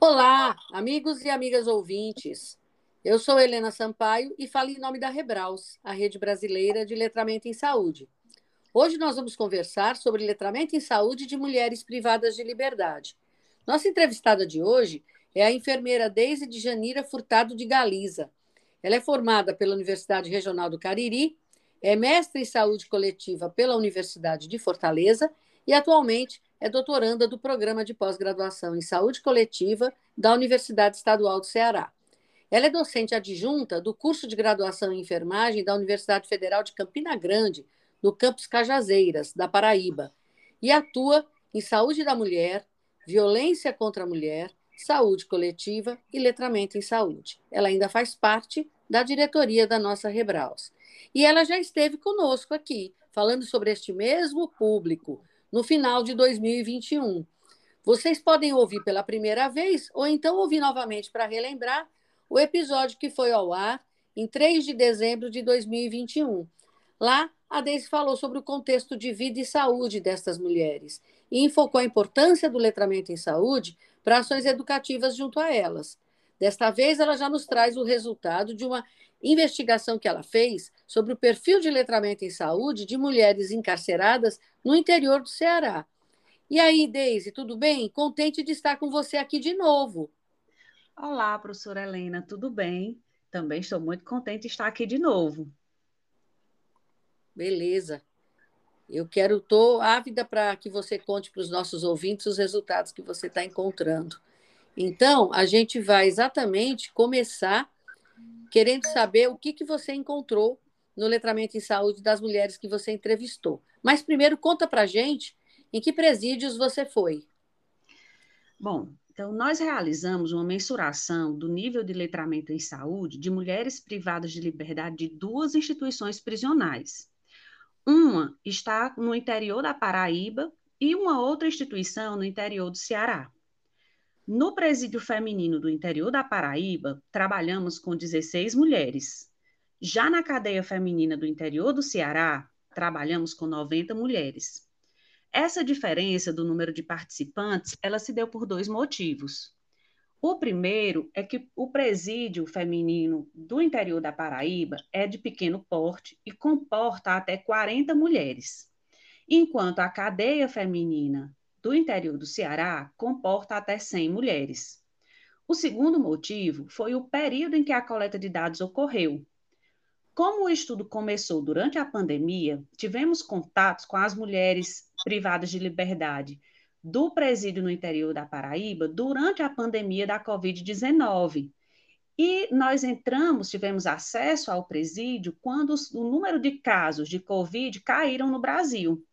Olá, amigos e amigas ouvintes. Eu sou Helena Sampaio e falo em nome da Rebraus, a rede brasileira de letramento em saúde. Hoje nós vamos conversar sobre letramento em saúde de mulheres privadas de liberdade. Nossa entrevistada de hoje é a enfermeira Deise de Janira Furtado de Galiza. Ela é formada pela Universidade Regional do Cariri, é mestre em saúde coletiva pela Universidade de Fortaleza e atualmente é doutoranda do Programa de Pós-Graduação em Saúde Coletiva da Universidade Estadual do Ceará. Ela é docente adjunta do curso de graduação em enfermagem da Universidade Federal de Campina Grande, no campus Cajazeiras, da Paraíba, e atua em saúde da mulher, violência contra a mulher, saúde coletiva e letramento em saúde. Ela ainda faz parte da diretoria da nossa Rebraus. E ela já esteve conosco aqui, falando sobre este mesmo público, no final de 2021. Vocês podem ouvir pela primeira vez ou então ouvir novamente para relembrar o episódio que foi ao ar em 3 de dezembro de 2021. Lá, a Deise falou sobre o contexto de vida e saúde destas mulheres e enfocou a importância do letramento em saúde para ações educativas junto a elas. Desta vez, ela já nos traz o resultado de uma investigação que ela fez sobre o perfil de letramento em saúde de mulheres encarceradas no interior do Ceará. E aí, Deise, tudo bem? Contente de estar com você aqui de novo. Olá, professora Helena, tudo bem? Também estou muito contente de estar aqui de novo. Beleza. Eu quero, estou ávida para que você conte para os nossos ouvintes os resultados que você está encontrando. Então, a gente vai exatamente começar querendo saber o que, que você encontrou no letramento em saúde das mulheres que você entrevistou. Mas primeiro conta para gente em que presídios você foi. Bom, então nós realizamos uma mensuração do nível de letramento em saúde de mulheres privadas de liberdade de duas instituições prisionais. Uma está no interior da Paraíba e uma outra instituição no interior do Ceará. No presídio feminino do interior da Paraíba, trabalhamos com 16 mulheres. Já na cadeia feminina do interior do Ceará, trabalhamos com 90 mulheres. Essa diferença do número de participantes, ela se deu por dois motivos. O primeiro é que o presídio feminino do interior da Paraíba é de pequeno porte e comporta até 40 mulheres, enquanto a cadeia feminina do interior do Ceará comporta até 100 mulheres. O segundo motivo foi o período em que a coleta de dados ocorreu. Como o estudo começou durante a pandemia, tivemos contatos com as mulheres privadas de liberdade do presídio no interior da Paraíba durante a pandemia da Covid-19. E nós entramos, tivemos acesso ao presídio quando o número de casos de Covid caíram no Brasil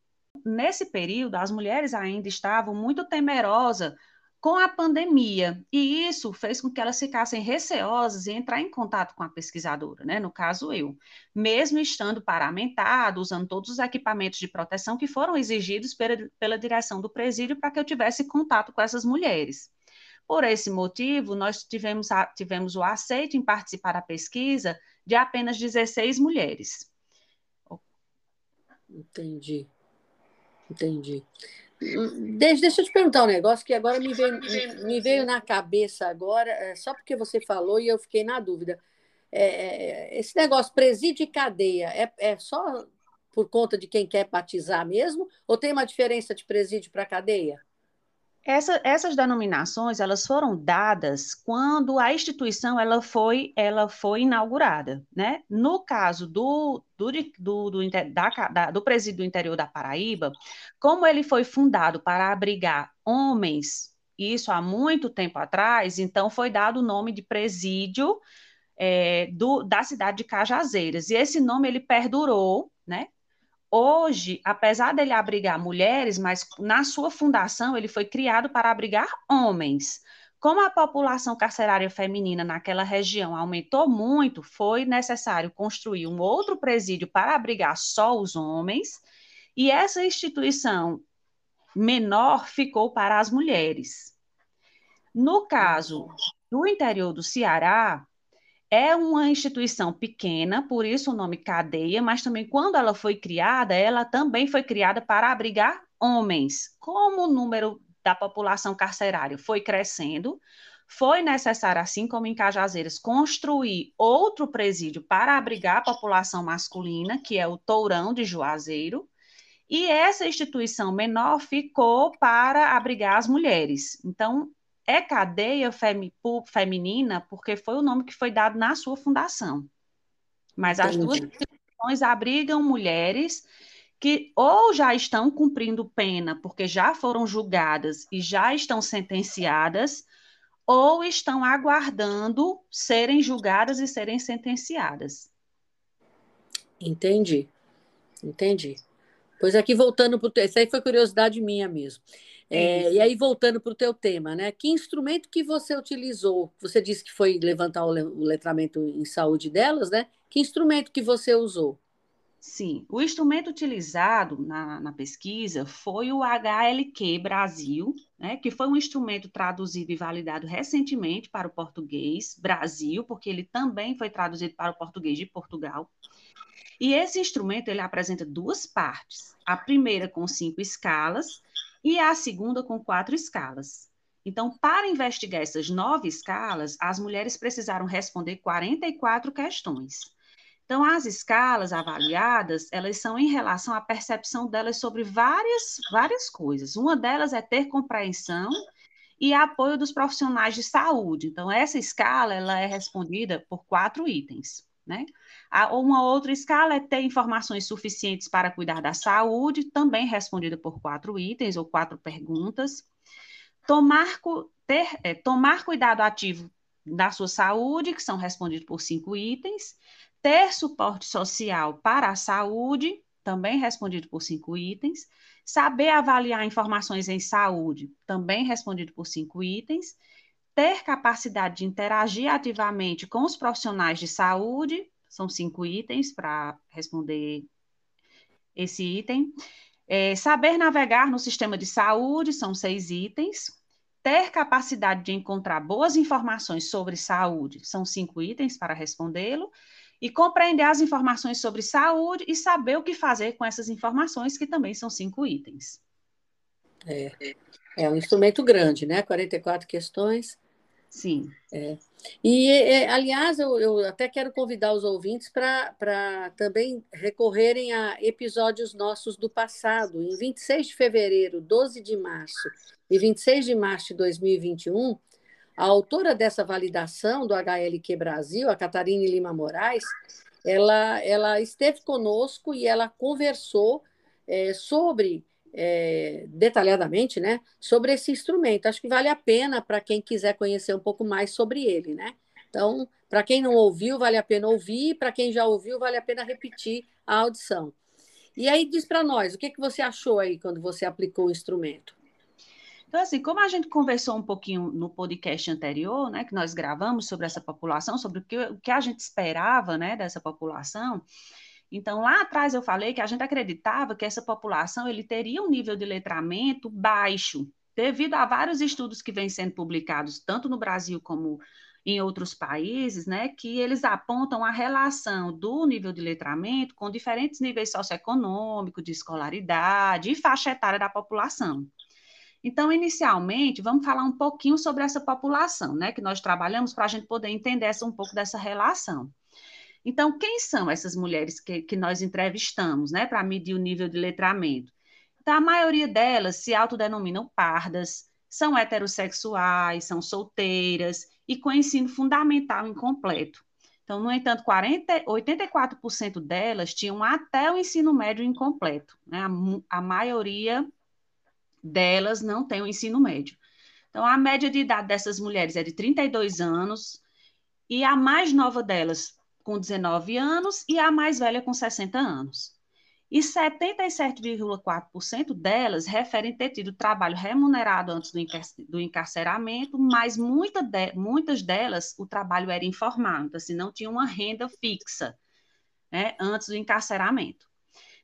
nesse período, as mulheres ainda estavam muito temerosas com a pandemia, e isso fez com que elas ficassem receosas em entrar em contato com a pesquisadora, né? No caso, eu, mesmo estando paramentado, usando todos os equipamentos de proteção que foram exigidos pela, pela direção do presídio para que eu tivesse contato com essas mulheres. Por esse motivo, nós tivemos, a, tivemos o aceite em participar da pesquisa de apenas 16 mulheres. Entendi. Entendi. Deixa, deixa eu te perguntar um negócio que agora me veio, me veio na cabeça agora, é, só porque você falou e eu fiquei na dúvida. É, é, esse negócio presídio e cadeia é, é só por conta de quem quer batizar mesmo? Ou tem uma diferença de presídio para cadeia? Essa, essas denominações elas foram dadas quando a instituição ela foi, ela foi inaugurada. Né? No caso do, do, do, do, da, da, do presídio do interior da Paraíba, como ele foi fundado para abrigar homens, isso há muito tempo atrás, então foi dado o nome de presídio é, do, da cidade de Cajazeiras. E esse nome ele perdurou, né? Hoje, apesar dele abrigar mulheres, mas na sua fundação ele foi criado para abrigar homens. Como a população carcerária feminina naquela região aumentou muito, foi necessário construir um outro presídio para abrigar só os homens, e essa instituição menor ficou para as mulheres. No caso do interior do Ceará, é uma instituição pequena, por isso o nome cadeia, mas também quando ela foi criada, ela também foi criada para abrigar homens. Como o número da população carcerária foi crescendo, foi necessário, assim como em Cajazeiras, construir outro presídio para abrigar a população masculina, que é o Tourão de Juazeiro, e essa instituição menor ficou para abrigar as mulheres. Então, é cadeia femi feminina porque foi o nome que foi dado na sua fundação. Mas as duas instituições abrigam mulheres que ou já estão cumprindo pena porque já foram julgadas e já estão sentenciadas, ou estão aguardando serem julgadas e serem sentenciadas. Entendi, entendi. Pois aqui voltando para o isso aí foi curiosidade minha mesmo. É, e aí voltando para o teu tema, né? Que instrumento que você utilizou? Você disse que foi levantar o letramento em saúde delas, né? Que instrumento que você usou? Sim, o instrumento utilizado na, na, pesquisa foi o HLQ Brasil, né, que foi um instrumento traduzido e validado recentemente para o português Brasil, porque ele também foi traduzido para o português de Portugal. E esse instrumento ele apresenta duas partes: a primeira com cinco escalas e a segunda com quatro escalas. Então, para investigar essas nove escalas, as mulheres precisaram responder 44 questões. Então, as escalas avaliadas, elas são em relação à percepção delas sobre várias, várias coisas. Uma delas é ter compreensão e apoio dos profissionais de saúde. Então, essa escala, ela é respondida por quatro itens, né? Uma outra escala é ter informações suficientes para cuidar da saúde, também respondida por quatro itens ou quatro perguntas. Tomar, ter, é, tomar cuidado ativo da sua saúde, que são respondidos por cinco itens ter suporte social para a saúde, também respondido por cinco itens, saber avaliar informações em saúde, também respondido por cinco itens, ter capacidade de interagir ativamente com os profissionais de saúde, são cinco itens para responder esse item. É, saber navegar no sistema de saúde, são seis itens. Ter capacidade de encontrar boas informações sobre saúde, são cinco itens para respondê-lo e compreender as informações sobre saúde e saber o que fazer com essas informações, que também são cinco itens. É, é um instrumento grande, né? 44 questões. Sim. É. E, é, aliás, eu, eu, até quero convidar os ouvintes para também recorrerem a episódios nossos do passado. Em 26 de fevereiro, 12 de março e 26 de março de 2021, a autora dessa validação do HLQ Brasil, a Catarine Lima Moraes, ela, ela esteve conosco e ela conversou é, sobre, é, detalhadamente, né, sobre esse instrumento. Acho que vale a pena para quem quiser conhecer um pouco mais sobre ele, né? Então, para quem não ouviu, vale a pena ouvir, para quem já ouviu, vale a pena repetir a audição. E aí diz para nós, o que, que você achou aí quando você aplicou o instrumento? Então, assim, como a gente conversou um pouquinho no podcast anterior, né, que nós gravamos sobre essa população, sobre o que, o que a gente esperava, né, dessa população, então, lá atrás eu falei que a gente acreditava que essa população ele teria um nível de letramento baixo, devido a vários estudos que vêm sendo publicados, tanto no Brasil como em outros países, né, que eles apontam a relação do nível de letramento com diferentes níveis socioeconômicos, de escolaridade e faixa etária da população. Então, inicialmente, vamos falar um pouquinho sobre essa população, né, que nós trabalhamos para a gente poder entender essa, um pouco dessa relação. Então, quem são essas mulheres que, que nós entrevistamos, né, para medir o nível de letramento? Então, a maioria delas se autodenominam pardas, são heterossexuais, são solteiras e com ensino fundamental incompleto. Então, no entanto, 40, 84% delas tinham até o ensino médio incompleto. Né? A, a maioria delas não têm o ensino médio. Então, a média de idade dessas mulheres é de 32 anos, e a mais nova delas com 19 anos, e a mais velha com 60 anos. E 77,4% delas referem ter tido trabalho remunerado antes do encarceramento, mas muita de, muitas delas o trabalho era informal, então, assim, não tinha uma renda fixa né, antes do encarceramento.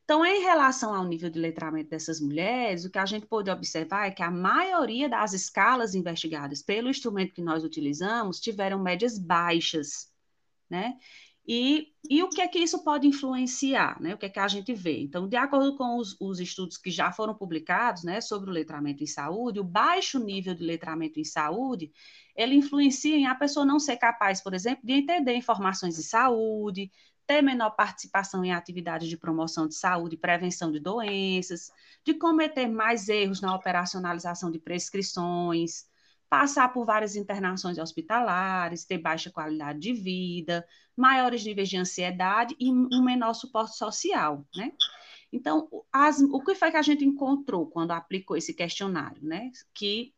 Então, em relação ao nível de letramento dessas mulheres, o que a gente pode observar é que a maioria das escalas investigadas pelo instrumento que nós utilizamos tiveram médias baixas, né? E, e o que é que isso pode influenciar, né? O que é que a gente vê? Então, de acordo com os, os estudos que já foram publicados, né, sobre o letramento em saúde, o baixo nível de letramento em saúde, ele influencia em a pessoa não ser capaz, por exemplo, de entender informações de saúde, ter menor participação em atividades de promoção de saúde prevenção de doenças, de cometer mais erros na operacionalização de prescrições, passar por várias internações hospitalares, ter baixa qualidade de vida, maiores níveis de ansiedade e um menor suporte social, né? Então, as, o que foi que a gente encontrou quando aplicou esse questionário, né? Que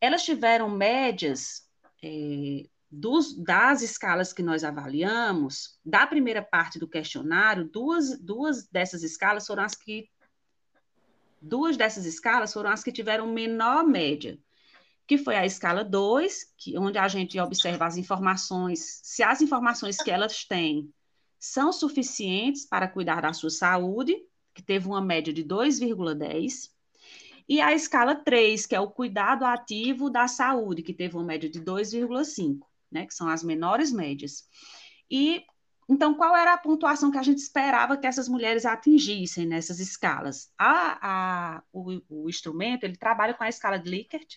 elas tiveram médias é, dos, das escalas que nós avaliamos, da primeira parte do questionário, duas, duas dessas escalas foram as que duas dessas escalas foram as que tiveram menor média que foi a escala 2, que, onde a gente observa as informações, se as informações que elas têm são suficientes para cuidar da sua saúde, que teve uma média de 2,10, e a escala 3, que é o cuidado ativo da saúde, que teve uma média de 2,5, né, que são as menores médias. E então, qual era a pontuação que a gente esperava que essas mulheres atingissem nessas escalas? A, a, o, o instrumento ele trabalha com a escala de Likert,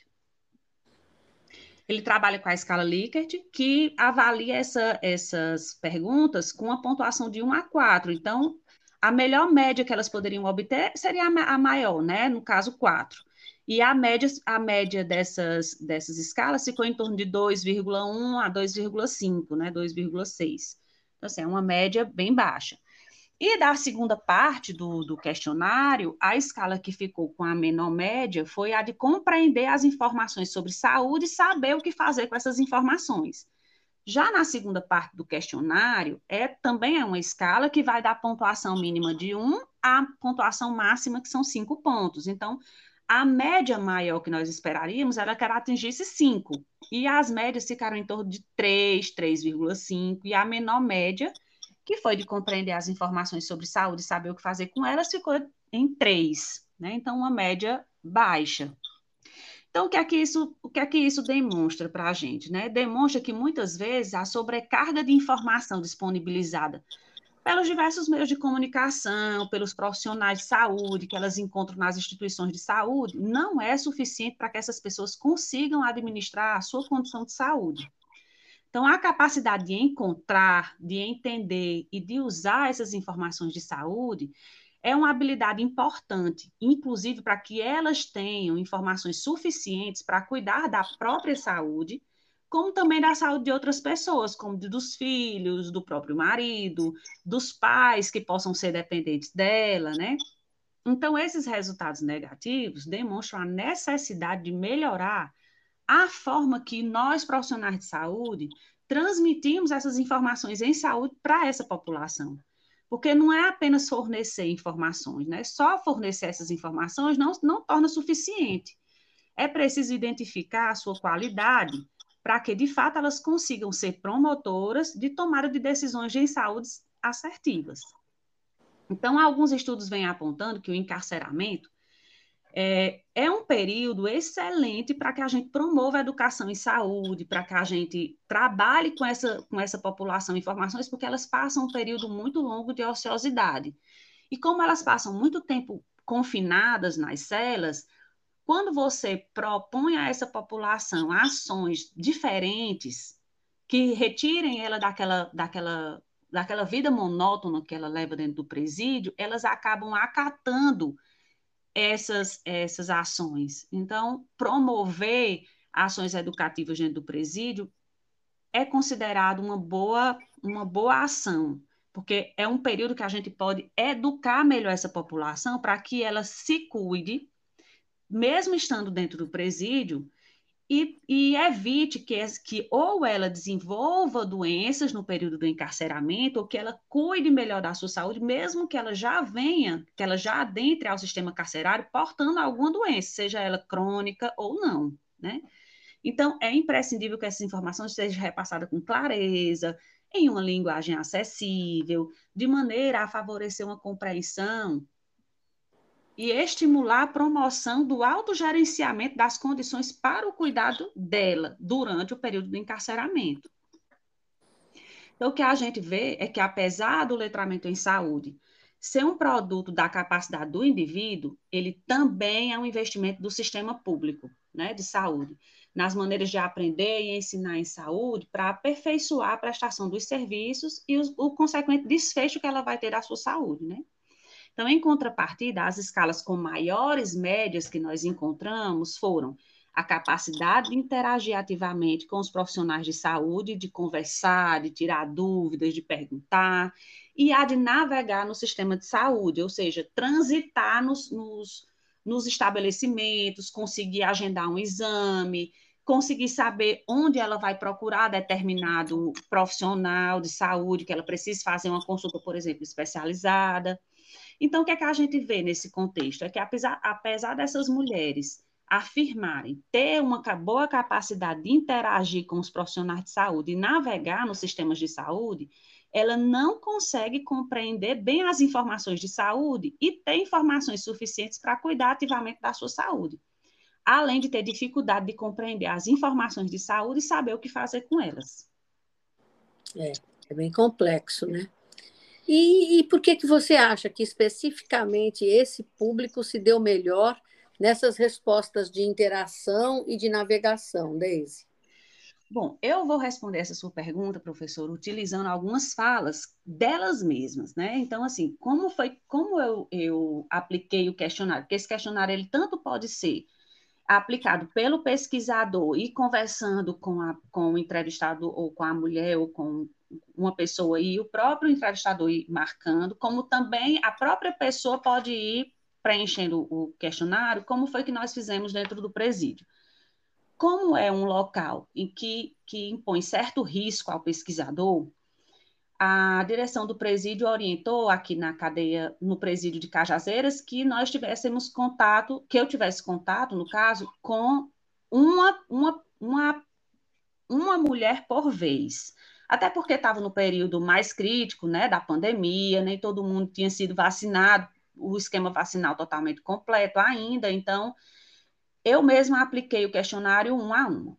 ele trabalha com a escala Likert, que avalia essa, essas perguntas com uma pontuação de 1 a 4. Então, a melhor média que elas poderiam obter seria a, maior, né? No caso, 4. E a média, a média dessas, dessas escalas ficou em torno de 2,1 a 2,5, né? 2,6. Então, assim, é uma média bem baixa. E da segunda parte do, do, questionário, a escala que ficou com a menor média foi a de compreender as informações sobre saúde e saber o que fazer com essas informações. Já na segunda parte do questionário, é também é uma escala que vai dar pontuação mínima de 1 a pontuação máxima, que são 5 pontos. Então, a média maior que nós esperaríamos era que ela atingisse 5. E as médias ficaram em torno de 3, 3,5, e a menor média que foi de compreender as informações sobre saúde e saber o que fazer com elas, ficou em três, né? Então, uma média baixa. Então, o que é que isso, o que é que isso demonstra para a gente? Né? Demonstra que muitas vezes a sobrecarga de informação disponibilizada pelos diversos meios de comunicação, pelos profissionais de saúde que elas encontram nas instituições de saúde, não é suficiente para que essas pessoas consigam administrar a sua condição de saúde. Então, a capacidade de encontrar, de entender e de usar essas informações de saúde é uma habilidade importante, inclusive para que elas tenham informações suficientes para cuidar da própria saúde, como também da saúde de outras pessoas, como dos filhos, do próprio marido, dos pais que possam ser dependentes dela, né? Então, esses resultados negativos demonstram a necessidade de melhorar a forma que nós, profissionais de saúde, transmitimos essas informações em saúde para essa população. Porque não é apenas fornecer informações, né? Só fornecer essas informações não, não torna suficiente. É preciso identificar a sua qualidade para que, de fato, elas consigam ser promotoras de tomada de decisões em saúde assertivas. Então, alguns estudos vêm apontando que o encarceramento é, é um período excelente para que a gente promova a educação em saúde, para que a gente trabalhe com essa, com essa população informações, porque elas passam um período muito longo de ociosidade. E como elas passam muito tempo confinadas nas celas, quando você propõe a essa população ações diferentes que retirem ela daquela, daquela, daquela vida monótona que ela leva dentro do presídio, elas acabam acatando essas, essas ações. Então, promover ações educativas dentro do presídio é considerado uma boa, uma boa ação, porque é um período que a gente pode educar melhor essa população para que ela se cuide, mesmo estando dentro do presídio, e, e evite que, que ou ela desenvolva doenças no período do encarceramento, ou que ela cuide melhor da sua saúde, mesmo que ela já venha, que ela já adentre ao sistema carcerário portando alguma doença, seja ela crônica ou não, né? Então, é imprescindível que essa informação seja repassada com clareza, em uma linguagem acessível, de maneira a favorecer uma compreensão e estimular a promoção do autogerenciamento das condições para o cuidado dela durante o período do encarceramento. Então, o que a gente vê é que, apesar do letramento em saúde ser um produto da capacidade do indivíduo, ele também é um investimento do sistema público né, de saúde, nas maneiras de aprender e ensinar em saúde para aperfeiçoar a prestação dos serviços e o, o consequente desfecho que ela vai ter da sua saúde, né? Então, em contrapartida, as escalas com maiores médias que nós encontramos foram a capacidade de interagir ativamente com os profissionais de saúde, de conversar, de tirar dúvidas, de perguntar, e a de navegar no sistema de saúde, ou seja, transitar nos, nos, nos estabelecimentos, conseguir agendar um exame, conseguir saber onde ela vai procurar determinado profissional de saúde, que ela precisa fazer uma consulta, por exemplo, especializada. Então, o que é que a gente vê nesse contexto? É que, apesar, apesar dessas mulheres afirmarem ter uma boa capacidade de interagir com os profissionais de saúde e navegar nos sistemas de saúde, ela não consegue compreender bem as informações de saúde e ter informações suficientes para cuidar ativamente da sua saúde. Além de ter dificuldade de compreender as informações de saúde e saber o que fazer com elas. É, é bem complexo, né? E, e por que, que você acha que especificamente esse público se deu melhor nessas respostas de interação e de navegação, Deise? Bom, eu vou responder essa sua pergunta, professor, utilizando algumas falas delas mesmas, né? Então, assim, como foi, como eu, eu apliquei o questionário? Porque esse questionário ele tanto pode ser aplicado pelo pesquisador e conversando com, a, com o entrevistado ou com a mulher ou com uma pessoa e o próprio entrevistador ir marcando, como também a própria pessoa pode ir preenchendo o questionário, como foi que nós fizemos dentro do presídio. Como é um local em que, que impõe certo risco ao pesquisador, a direção do presídio orientou aqui na cadeia, no presídio de Cajazeiras, que nós tivéssemos contato, que eu tivesse contato, no caso, com uma, uma, uma, uma mulher por vez. Até porque estava no período mais crítico, né, da pandemia, nem todo mundo tinha sido vacinado, o esquema vacinal totalmente completo ainda, então eu mesma apliquei o questionário um a um.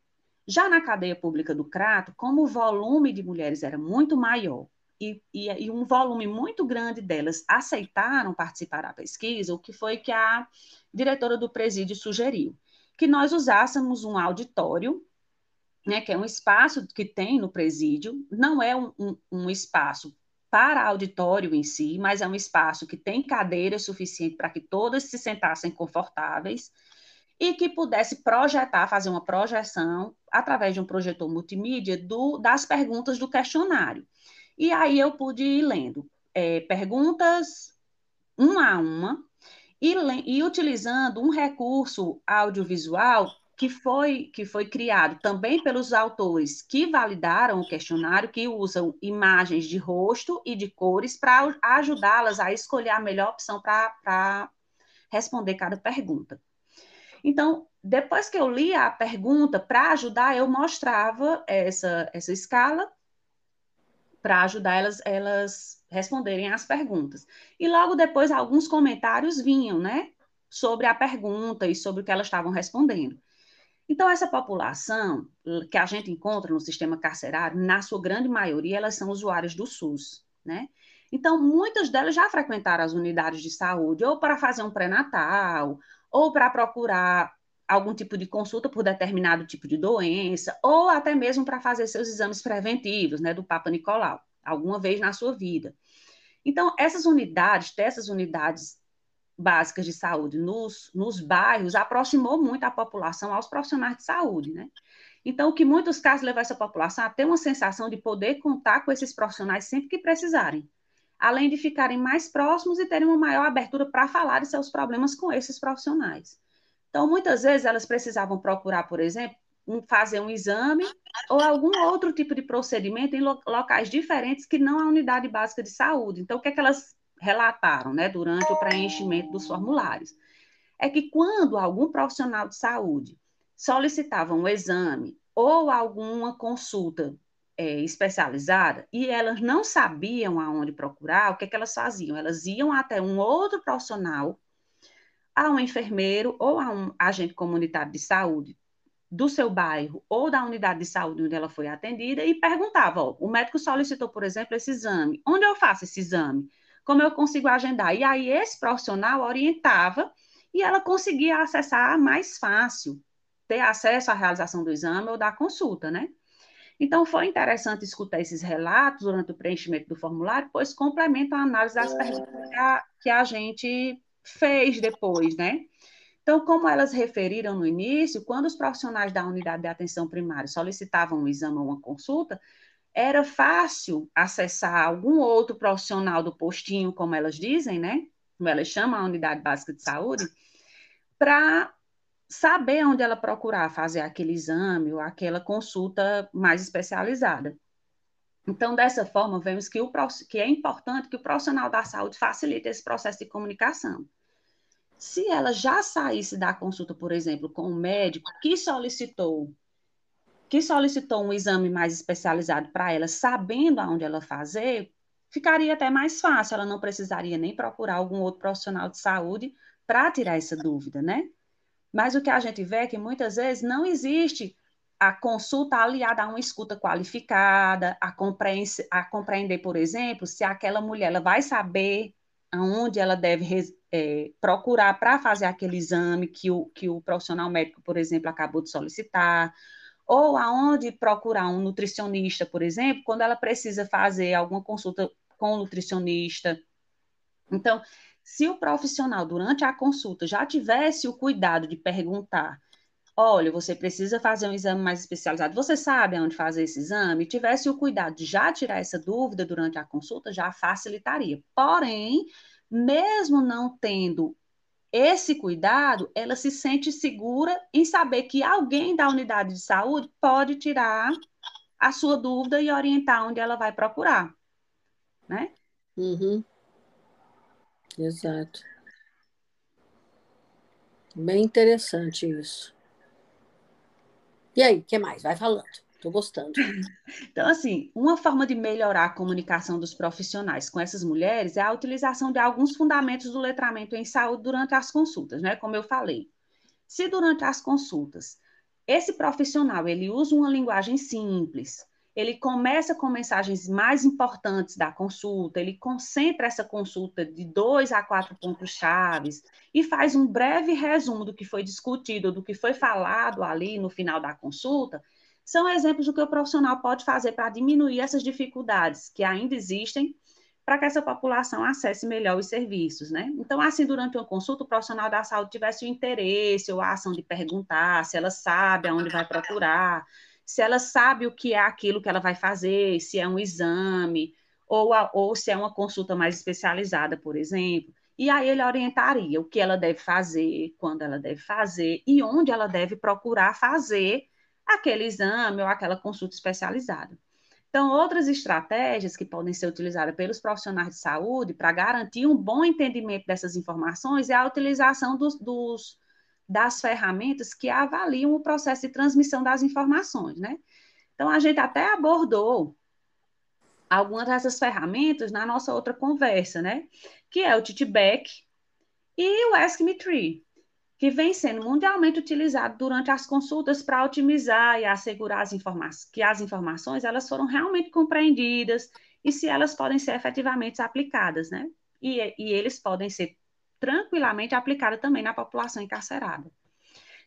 Já na cadeia pública do Crato, como o volume de mulheres era muito maior e, e, e, um volume muito grande delas aceitaram participar da pesquisa, o que foi que a diretora do presídio sugeriu? Que nós usássemos um auditório, né, que é um espaço que tem no presídio, não é um, um, um espaço para auditório em si, mas é um espaço que tem cadeira suficiente para que todas se sentassem confortáveis e que pudesse projetar, fazer uma projeção através de um projetor multimídia do, das perguntas do questionário. E aí eu pude ir lendo é, perguntas uma a uma e, e utilizando um recurso audiovisual que foi, que foi criado também pelos autores que validaram o questionário, que usam imagens de rosto e de cores para ajudá-las a escolher a melhor opção para responder cada pergunta. Então, depois que eu li a pergunta, para ajudar, eu mostrava essa, essa escala para ajudar elas, elas responderem às perguntas. E logo depois, alguns comentários vinham, né? Sobre a pergunta e sobre o que elas estavam respondendo. Então, essa população que a gente encontra no sistema carcerário, na sua grande maioria, elas são usuárias do SUS, né? Então, muitas delas já frequentaram as unidades de saúde, ou para fazer um pré-natal, ou para procurar algum tipo de consulta por determinado tipo de doença, ou até mesmo para fazer seus exames preventivos, né, do Papa Nicolau, alguma vez na sua vida. Então, essas unidades, dessas unidades básicas de saúde nos, nos bairros aproximou muito a população aos profissionais de saúde, né? Então, o que muitos casos levou essa população a ter uma sensação de poder contar com esses profissionais sempre que precisarem, além de ficarem mais próximos e terem uma maior abertura para falar de seus problemas com esses profissionais. Então, muitas vezes elas precisavam procurar, por exemplo, um, fazer um exame ou algum outro tipo de procedimento em lo locais diferentes que não a unidade básica de saúde. Então, o que é que elas relataram né, durante o preenchimento dos formulários. É que quando algum profissional de saúde solicitava um exame ou alguma consulta é, especializada e elas não sabiam aonde procurar, o que, é que elas faziam? Elas iam até um outro profissional, a um enfermeiro ou a um agente comunitário de saúde do seu bairro ou da unidade de saúde onde ela foi atendida e perguntava: ó, o médico solicitou, por exemplo, esse exame. Onde eu faço esse exame? Como eu consigo agendar? E aí esse profissional orientava e ela conseguia acessar mais fácil, ter acesso à realização do exame ou da consulta, né? Então, foi interessante escutar esses relatos durante o preenchimento do formulário, pois complementam a análise das perguntas que a, que a gente fez depois, né? Então, como elas referiram no início, quando os profissionais da unidade de atenção primária solicitavam um exame ou uma consulta, era fácil acessar algum outro profissional do postinho, como elas dizem, né? Como elas chamam a unidade básica de saúde, para saber onde ela procurar fazer aquele exame ou aquela consulta mais especializada. Então, dessa forma, vemos que, o, que é importante que o profissional da saúde facilite esse processo de comunicação. Se ela já saísse da consulta, por exemplo, com o médico que solicitou que solicitou um exame mais especializado para ela, sabendo aonde ela fazer, ficaria até mais fácil, ela não precisaria nem procurar algum outro profissional de saúde para tirar essa dúvida, né? Mas o que a gente vê é que muitas vezes não existe a consulta aliada a uma escuta qualificada, a, compreender, a compreender, por exemplo, se aquela mulher ela vai saber aonde ela deve é, procurar para fazer aquele exame que o, que o profissional médico, por exemplo, acabou de solicitar, ou aonde procurar um nutricionista, por exemplo, quando ela precisa fazer alguma consulta com o nutricionista. Então, se o profissional, durante a consulta, já tivesse o cuidado de perguntar: olha, você precisa fazer um exame mais especializado, você sabe aonde fazer esse exame? Tivesse o cuidado de já tirar essa dúvida durante a consulta, já facilitaria. Porém, mesmo não tendo esse cuidado, ela se sente segura em saber que alguém da unidade de saúde pode tirar a sua dúvida e orientar onde ela vai procurar, né? Uhum. Exato. Bem interessante isso. E aí, o que mais? Vai falando. Estou gostando. Então, assim, uma forma de melhorar a comunicação dos profissionais com essas mulheres é a utilização de alguns fundamentos do letramento em saúde durante as consultas, né? Como eu falei. Se durante as consultas esse profissional ele usa uma linguagem simples, ele começa com mensagens mais importantes da consulta, ele concentra essa consulta de dois a quatro pontos chaves e faz um breve resumo do que foi discutido, do que foi falado ali no final da consulta, são exemplos do que o profissional pode fazer para diminuir essas dificuldades que ainda existem para que essa população acesse melhor os serviços, né? Então, assim, durante uma consulta, o profissional da saúde tivesse o interesse ou a ação de perguntar se ela sabe aonde vai procurar, se ela sabe o que é aquilo que ela vai fazer, se é um exame, ou, a, ou se é uma consulta mais especializada, por exemplo. E aí ele orientaria o que ela deve fazer, quando ela deve fazer e onde ela deve procurar fazer aquele exame ou aquela consulta especializada. Então, outras estratégias que podem ser utilizadas pelos profissionais de saúde para garantir um bom entendimento dessas informações é a utilização dos, dos, das ferramentas que avaliam o processo de transmissão das informações, né? Então, a gente até abordou algumas dessas ferramentas na nossa outra conversa, né? Que é o TTBack e o Ask Me Tree que vem sendo mundialmente utilizado durante as consultas para otimizar e assegurar as que as informações elas foram realmente compreendidas e se elas podem ser efetivamente aplicadas, né? E, e eles podem ser tranquilamente aplicados também na população encarcerada.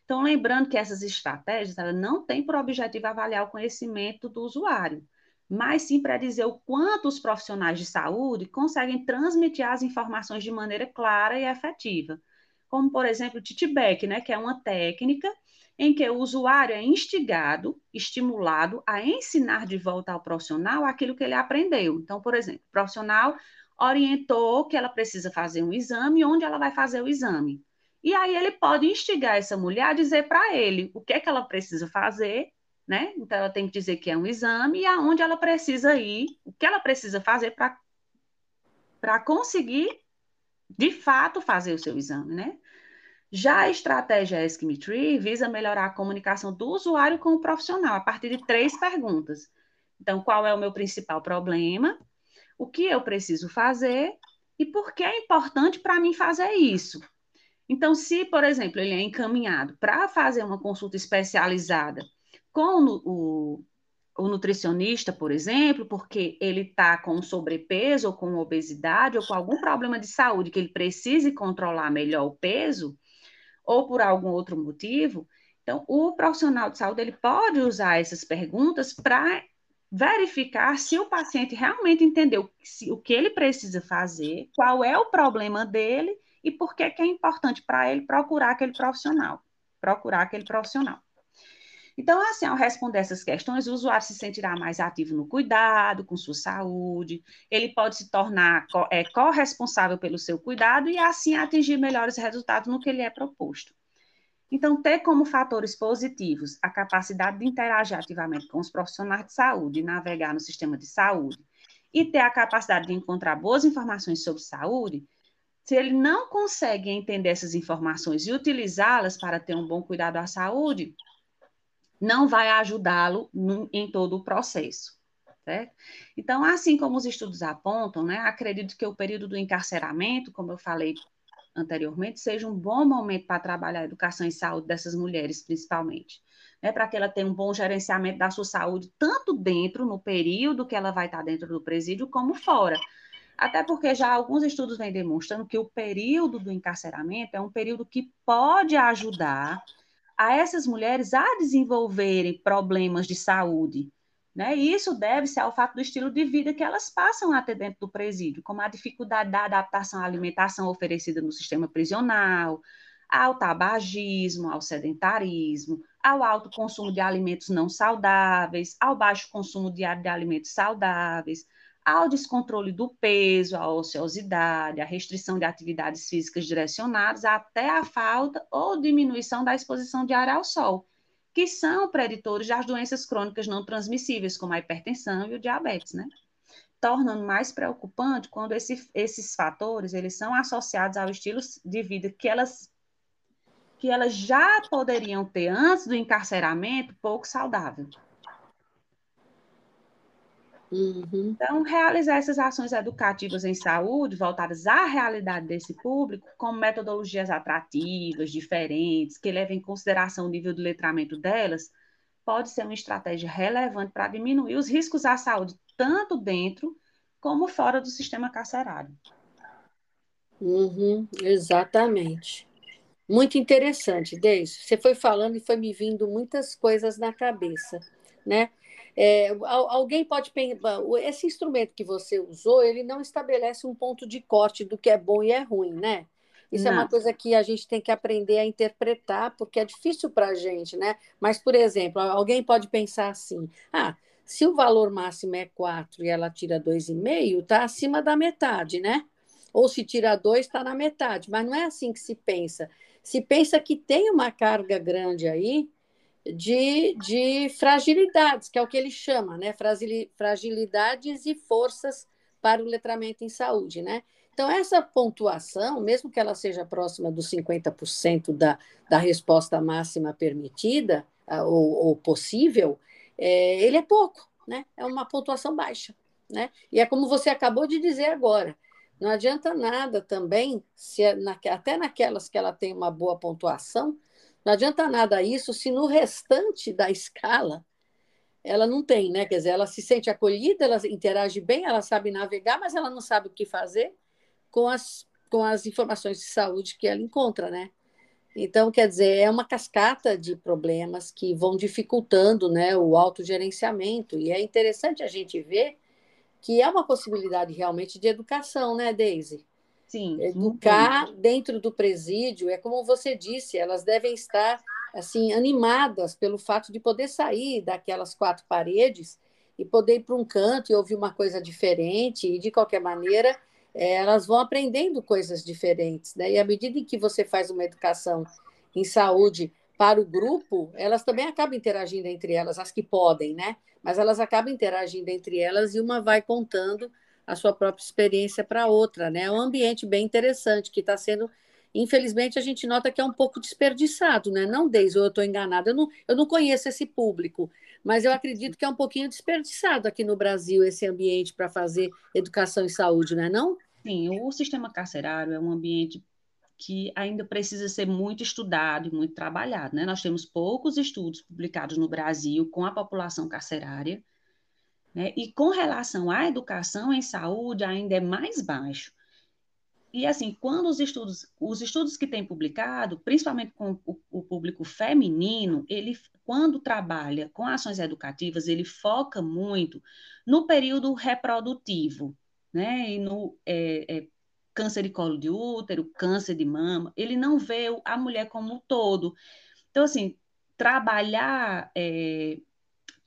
Então, lembrando que essas estratégias elas não têm por objetivo avaliar o conhecimento do usuário, mas sim para dizer o quanto os profissionais de saúde conseguem transmitir as informações de maneira clara e efetiva como por exemplo o titback, né, que é uma técnica em que o usuário é instigado, estimulado a ensinar de volta ao profissional aquilo que ele aprendeu. Então, por exemplo, o profissional orientou que ela precisa fazer um exame, onde ela vai fazer o exame. E aí ele pode instigar essa mulher a dizer para ele o que é que ela precisa fazer, né? Então ela tem que dizer que é um exame e aonde ela precisa ir, o que ela precisa fazer para para conseguir de fato fazer o seu exame, né? Já a estratégia Ask-Me-Tree visa melhorar a comunicação do usuário com o profissional a partir de três perguntas. Então, qual é o meu principal problema? O que eu preciso fazer? E por que é importante para mim fazer isso? Então, se, por exemplo, ele é encaminhado para fazer uma consulta especializada com o, o nutricionista, por exemplo, porque ele está com sobrepeso ou com obesidade ou com algum problema de saúde que ele precise controlar melhor o peso, ou por algum outro motivo, então o profissional de saúde ele pode usar essas perguntas para verificar se o paciente realmente entendeu se, o que ele precisa fazer, qual é o problema dele e por que, que é importante para ele procurar aquele profissional, procurar aquele profissional. Então, assim, ao responder essas questões, o usuário se sentirá mais ativo no cuidado com sua saúde, ele pode se tornar é, corresponsável pelo seu cuidado e, assim, atingir melhores resultados no que lhe é proposto. Então, ter como fatores positivos a capacidade de interagir ativamente com os profissionais de saúde e navegar no sistema de saúde, e ter a capacidade de encontrar boas informações sobre saúde, se ele não consegue entender essas informações e utilizá-las para ter um bom cuidado à saúde, não vai ajudá-lo em todo o processo. Certo? Então, assim como os estudos apontam, né, acredito que o período do encarceramento, como eu falei anteriormente, seja um bom momento para trabalhar a educação e saúde dessas mulheres, principalmente. Né, para que ela tenha um bom gerenciamento da sua saúde, tanto dentro, no período que ela vai estar dentro do presídio, como fora. Até porque já alguns estudos vêm demonstrando que o período do encarceramento é um período que pode ajudar a essas mulheres a desenvolverem problemas de saúde. Né? E isso deve-se ao fato do estilo de vida que elas passam a ter dentro do presídio, como a dificuldade da adaptação à alimentação oferecida no sistema prisional, ao tabagismo, ao sedentarismo, ao alto consumo de alimentos não saudáveis, ao baixo consumo diário de alimentos saudáveis, ao descontrole do peso, à ociosidade, à restrição de atividades físicas direcionadas, até a falta ou diminuição da exposição diária ao sol, que são preditores das doenças crônicas não transmissíveis, como a hipertensão e o diabetes, né? Tornando mais preocupante quando esse, esses fatores eles são associados ao estilo de vida que elas que elas já poderiam ter antes do encarceramento pouco saudável. Uhum. Então, realizar essas ações educativas em saúde, voltadas à realidade desse público, com metodologias atrativas, diferentes, que levem em consideração o nível de letramento delas, pode ser uma estratégia relevante para diminuir os riscos à saúde, tanto dentro como fora do sistema carcerário. Uhum, exatamente. Muito interessante, Deise. Você foi falando e foi me vindo muitas coisas na cabeça, né? É, alguém pode pensar, esse instrumento que você usou, ele não estabelece um ponto de corte do que é bom e é ruim, né? Isso não. é uma coisa que a gente tem que aprender a interpretar, porque é difícil para a gente, né? Mas, por exemplo, alguém pode pensar assim: ah, se o valor máximo é 4 e ela tira 2,5, está acima da metade, né? Ou se tira 2, está na metade. Mas não é assim que se pensa. Se pensa que tem uma carga grande aí de, de fragilidades, que é o que ele chama, né? Fragilidades e forças para o letramento em saúde, né? Então, essa pontuação, mesmo que ela seja próxima dos 50% da, da resposta máxima permitida ou, ou possível, é, ele é pouco, né? É uma pontuação baixa, né? E é como você acabou de dizer agora, não adianta nada também, se é na, até naquelas que ela tem uma boa pontuação, não adianta nada isso se no restante da escala ela não tem, né? Quer dizer, ela se sente acolhida, ela interage bem, ela sabe navegar, mas ela não sabe o que fazer com as, com as informações de saúde que ela encontra, né? Então, quer dizer, é uma cascata de problemas que vão dificultando né, o autogerenciamento. E é interessante a gente ver que é uma possibilidade realmente de educação, né, Daisy? Sim. Educar dentro do presídio, é como você disse, elas devem estar assim animadas pelo fato de poder sair daquelas quatro paredes e poder ir para um canto e ouvir uma coisa diferente, e de qualquer maneira é, elas vão aprendendo coisas diferentes. Né? E à medida em que você faz uma educação em saúde para o grupo, elas também acabam interagindo entre elas, as que podem, né? Mas elas acabam interagindo entre elas e uma vai contando a sua própria experiência para outra, né? É um ambiente bem interessante que está sendo, infelizmente, a gente nota que é um pouco desperdiçado, né? Não desde eu estou enganada, eu não, eu não conheço esse público, mas eu acredito que é um pouquinho desperdiçado aqui no Brasil esse ambiente para fazer educação e saúde, não é não? Sim, o sistema carcerário é um ambiente que ainda precisa ser muito estudado e muito trabalhado. Né? Nós temos poucos estudos publicados no Brasil com a população carcerária, né? e com relação à educação em saúde, ainda é mais baixo. E assim, quando os estudos, os estudos que têm publicado, principalmente com o, o, público feminino, ele, quando trabalha com ações educativas, ele foca muito no período reprodutivo, né? E no é, é, câncer de colo de útero, câncer de mama, ele não vê a mulher como um todo. Então, assim, trabalhar é,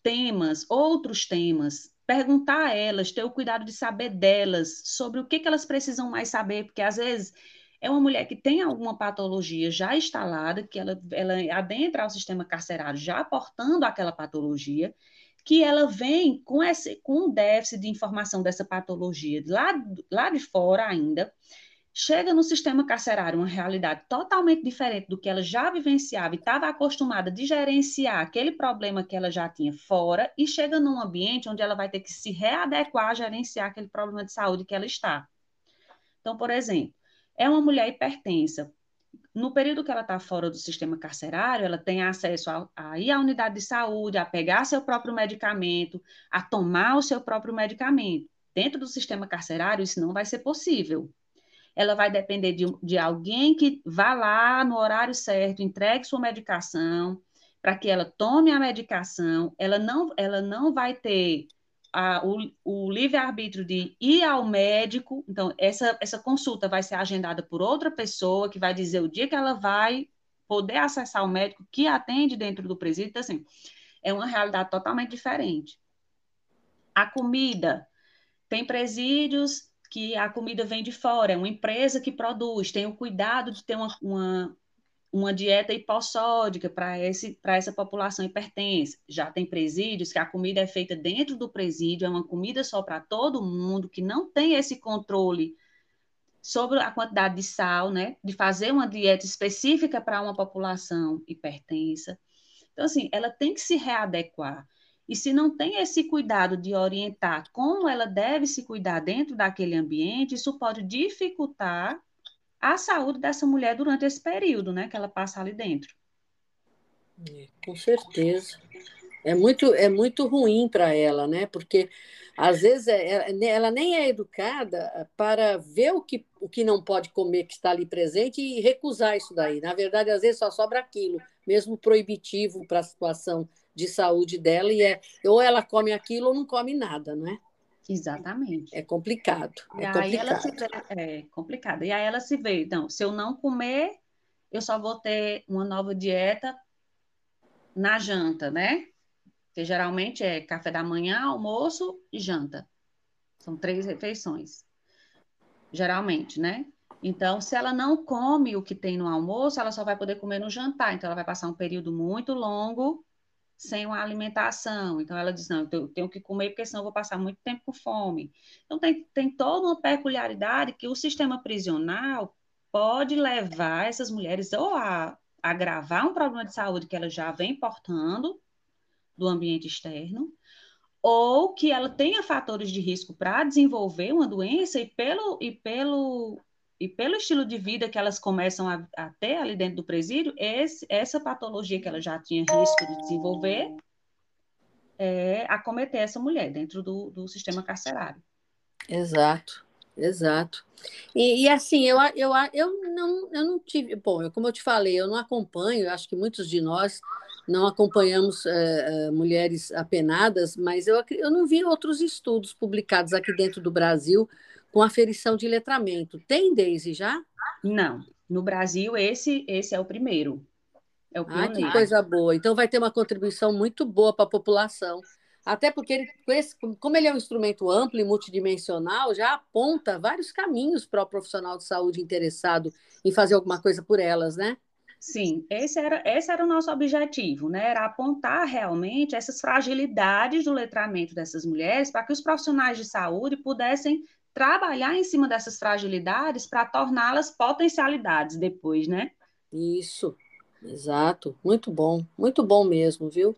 temas, outros temas, perguntar a elas, ter o cuidado de saber delas, sobre o que, que elas precisam mais saber, porque às vezes é uma mulher que tem alguma patologia já instalada, que ela, ela adentra ao sistema carcerário já aportando aquela patologia, que ela vem com, esse, com um déficit de informação dessa patologia lá, lá de fora ainda, chega no sistema carcerário uma realidade totalmente diferente do que ela já vivenciava e estava acostumada de gerenciar aquele problema que ela já tinha fora e chega num ambiente onde ela vai ter que se readequar a gerenciar aquele problema de saúde que ela está. Então, por exemplo, é uma mulher hipertensa, no período que ela está fora do sistema carcerário, ela tem acesso a, a ir à unidade de saúde, a pegar seu próprio medicamento, a tomar o seu próprio medicamento. Dentro do sistema carcerário, isso não vai ser possível. Ela vai depender de, de alguém que vá lá no horário certo, entregue sua medicação, para que ela tome a medicação. Ela não, ela não vai ter a, o, o livre-arbítrio de ir ao médico, então essa, essa consulta vai ser agendada por outra pessoa que vai dizer o dia que ela vai poder acessar o médico que atende dentro do presídio, então, assim, é uma realidade totalmente diferente. A comida, tem presídios que a comida vem de fora, é uma empresa que produz, tem o cuidado de ter uma, uma uma dieta hipossódica para essa população hipertensa. Já tem presídios que a comida é feita dentro do presídio, é uma comida só para todo mundo, que não tem esse controle sobre a quantidade de sal, né? De fazer uma dieta específica para uma população hipertensa. Então, assim, ela tem que se readequar. E se não tem esse cuidado de orientar como ela deve se cuidar dentro daquele ambiente, isso pode dificultar a saúde dessa mulher durante esse período, né, que ela passa ali dentro. É, com certeza. É muito, é muito ruim para ela, né? Porque às vezes é, é, ela nem é educada para ver o que, o que não pode comer que está ali presente e recusar isso daí. Na verdade, às vezes só sobra aquilo, mesmo proibitivo para a situação de saúde dela, e é ou ela come aquilo ou não come nada, não é? Exatamente. É complicado. E é complicado. ela se vê, é complicado. E aí ela se vê, então, se eu não comer, eu só vou ter uma nova dieta na janta, né? Que geralmente é café da manhã, almoço e janta. São três refeições. Geralmente, né? Então, se ela não come o que tem no almoço, ela só vai poder comer no jantar. Então, ela vai passar um período muito longo sem uma alimentação. Então, ela diz: não, eu tenho que comer, porque senão eu vou passar muito tempo com fome. Então, tem, tem toda uma peculiaridade que o sistema prisional pode levar essas mulheres ou a agravar um problema de saúde que ela já vem portando do ambiente externo, ou que ela tenha fatores de risco para desenvolver uma doença e pelo, e pelo e pelo estilo de vida que elas começam a, a ter ali dentro do presídio, esse, essa patologia que ela já tinha risco de desenvolver é acometer essa mulher dentro do, do sistema carcerário. Exato, exato. E, e, assim, eu, eu, eu, não, eu não tive. Bom, eu, como eu te falei, eu não acompanho, acho que muitos de nós não acompanhamos é, mulheres apenadas, mas eu, eu não vi outros estudos publicados aqui dentro do Brasil com aferição de letramento. Tem, Deise, já? Não. No Brasil, esse, esse é o primeiro. É o pioneiro. Ah, que coisa boa. Então, vai ter uma contribuição muito boa para a população. Até porque, ele, como ele é um instrumento amplo e multidimensional, já aponta vários caminhos para o profissional de saúde interessado em fazer alguma coisa por elas, né? Sim, esse era, esse era o nosso objetivo, né? Era apontar realmente essas fragilidades do letramento dessas mulheres para que os profissionais de saúde pudessem trabalhar em cima dessas fragilidades para torná-las potencialidades depois, né? Isso, exato. Muito bom, muito bom mesmo, viu?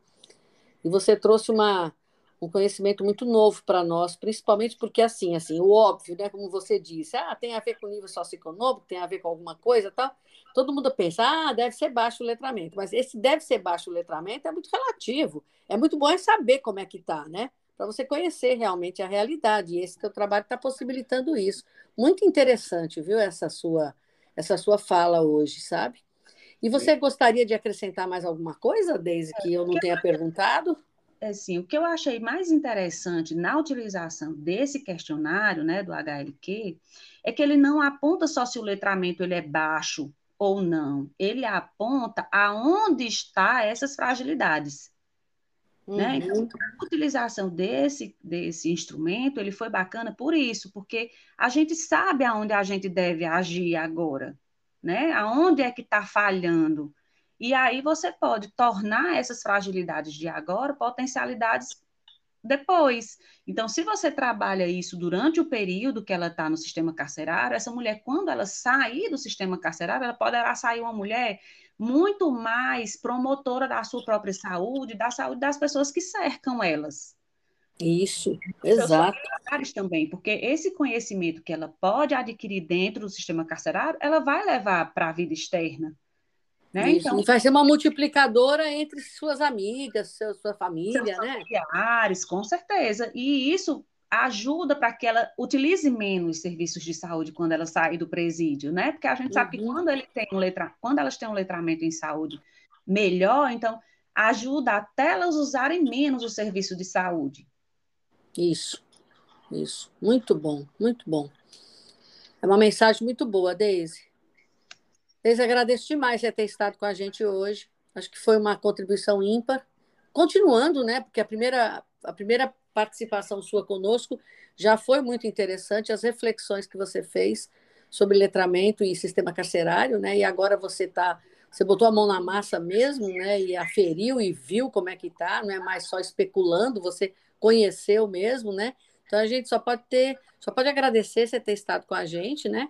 E você trouxe uma, um conhecimento muito novo para nós, principalmente porque assim, assim, o óbvio, né, como você disse, ah, tem a ver com nível socioeconômico, tem a ver com alguma coisa, tal. Todo mundo pensa, ah, deve ser baixo o letramento, mas esse deve ser baixo o letramento é muito relativo. É muito bom é saber como é que está, né? Para você conhecer realmente a realidade. E esse teu trabalho está possibilitando isso. Muito interessante, viu, essa sua essa sua fala hoje, sabe? E você gostaria de acrescentar mais alguma coisa, Deise, que eu não tenha perguntado? Assim, o que eu achei mais interessante na utilização desse questionário, né, do HLQ, é que ele não aponta só se o letramento ele é baixo ou não, ele aponta aonde está essas fragilidades. Uhum. Né? Então, a utilização desse, desse instrumento, ele foi bacana por isso, porque a gente sabe aonde a gente deve agir agora, né? Aonde é que está falhando. E aí você pode tornar essas fragilidades de agora potencialidades depois. Então, se você trabalha isso durante o período que ela está no sistema carcerário, essa mulher, quando ela sair do sistema carcerário, ela poderá sair uma mulher muito mais promotora da sua própria saúde, da saúde das pessoas que cercam elas. Isso, exato. também, porque esse conhecimento que ela pode adquirir dentro do sistema carcerário, ela vai levar para a vida externa. Né? Isso, então, vai ser uma multiplicadora entre suas amigas, seu, sua família, né? Familiares, com certeza. E isso ajuda para que ela utilize menos serviços de saúde quando ela sair do presídio, né? Porque a gente sabe que uhum. quando, ele tem um letra... quando elas têm um letramento em saúde melhor, então ajuda até elas usarem menos o serviço de saúde. Isso, isso. Muito bom, muito bom. É uma mensagem muito boa, Deise. Deise, agradeço demais você ter estado com a gente hoje. Acho que foi uma contribuição ímpar. Continuando, né? Porque a primeira, a primeira participação sua conosco já foi muito interessante, as reflexões que você fez sobre letramento e sistema carcerário, né? E agora você tá, você botou a mão na massa mesmo, né? E aferiu e viu como é que tá, não é mais só especulando, você conheceu mesmo, né? Então a gente só pode ter, só pode agradecer você ter estado com a gente, né?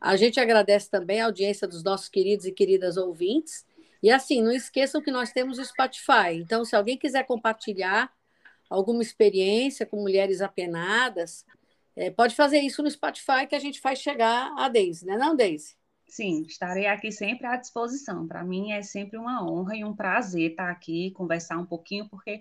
A gente agradece também a audiência dos nossos queridos e queridas ouvintes. E assim, não esqueçam que nós temos o Spotify. Então, se alguém quiser compartilhar alguma experiência com mulheres apenadas, é, pode fazer isso no Spotify que a gente faz chegar a Deise, né, não, Deise? Sim, estarei aqui sempre à disposição. Para mim é sempre uma honra e um prazer estar aqui, conversar um pouquinho, porque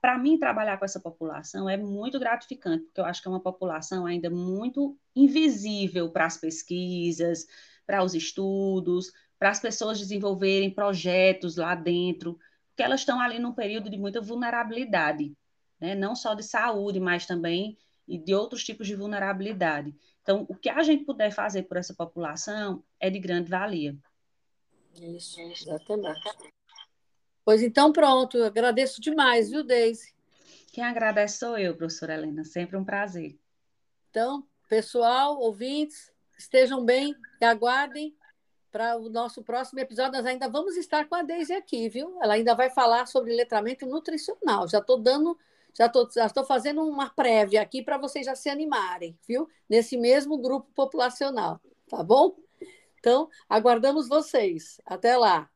para mim trabalhar com essa população é muito gratificante, porque eu acho que é uma população ainda muito invisível para as pesquisas, para os estudos, para as pessoas desenvolverem projetos lá dentro porque elas estão ali num período de muita vulnerabilidade, né? não só de saúde, mas também de outros tipos de vulnerabilidade. Então, o que a gente puder fazer por essa população é de grande valia. Isso, exatamente. Pois então, pronto, eu agradeço demais, viu, Deise? Quem agradece sou eu, professora Helena, sempre um prazer. Então, pessoal, ouvintes, estejam bem e aguardem para o nosso próximo episódio, nós ainda vamos estar com a Deise aqui, viu? Ela ainda vai falar sobre letramento nutricional. Já estou dando, já estou já estou fazendo uma prévia aqui para vocês já se animarem, viu? Nesse mesmo grupo populacional, tá bom? Então, aguardamos vocês. Até lá.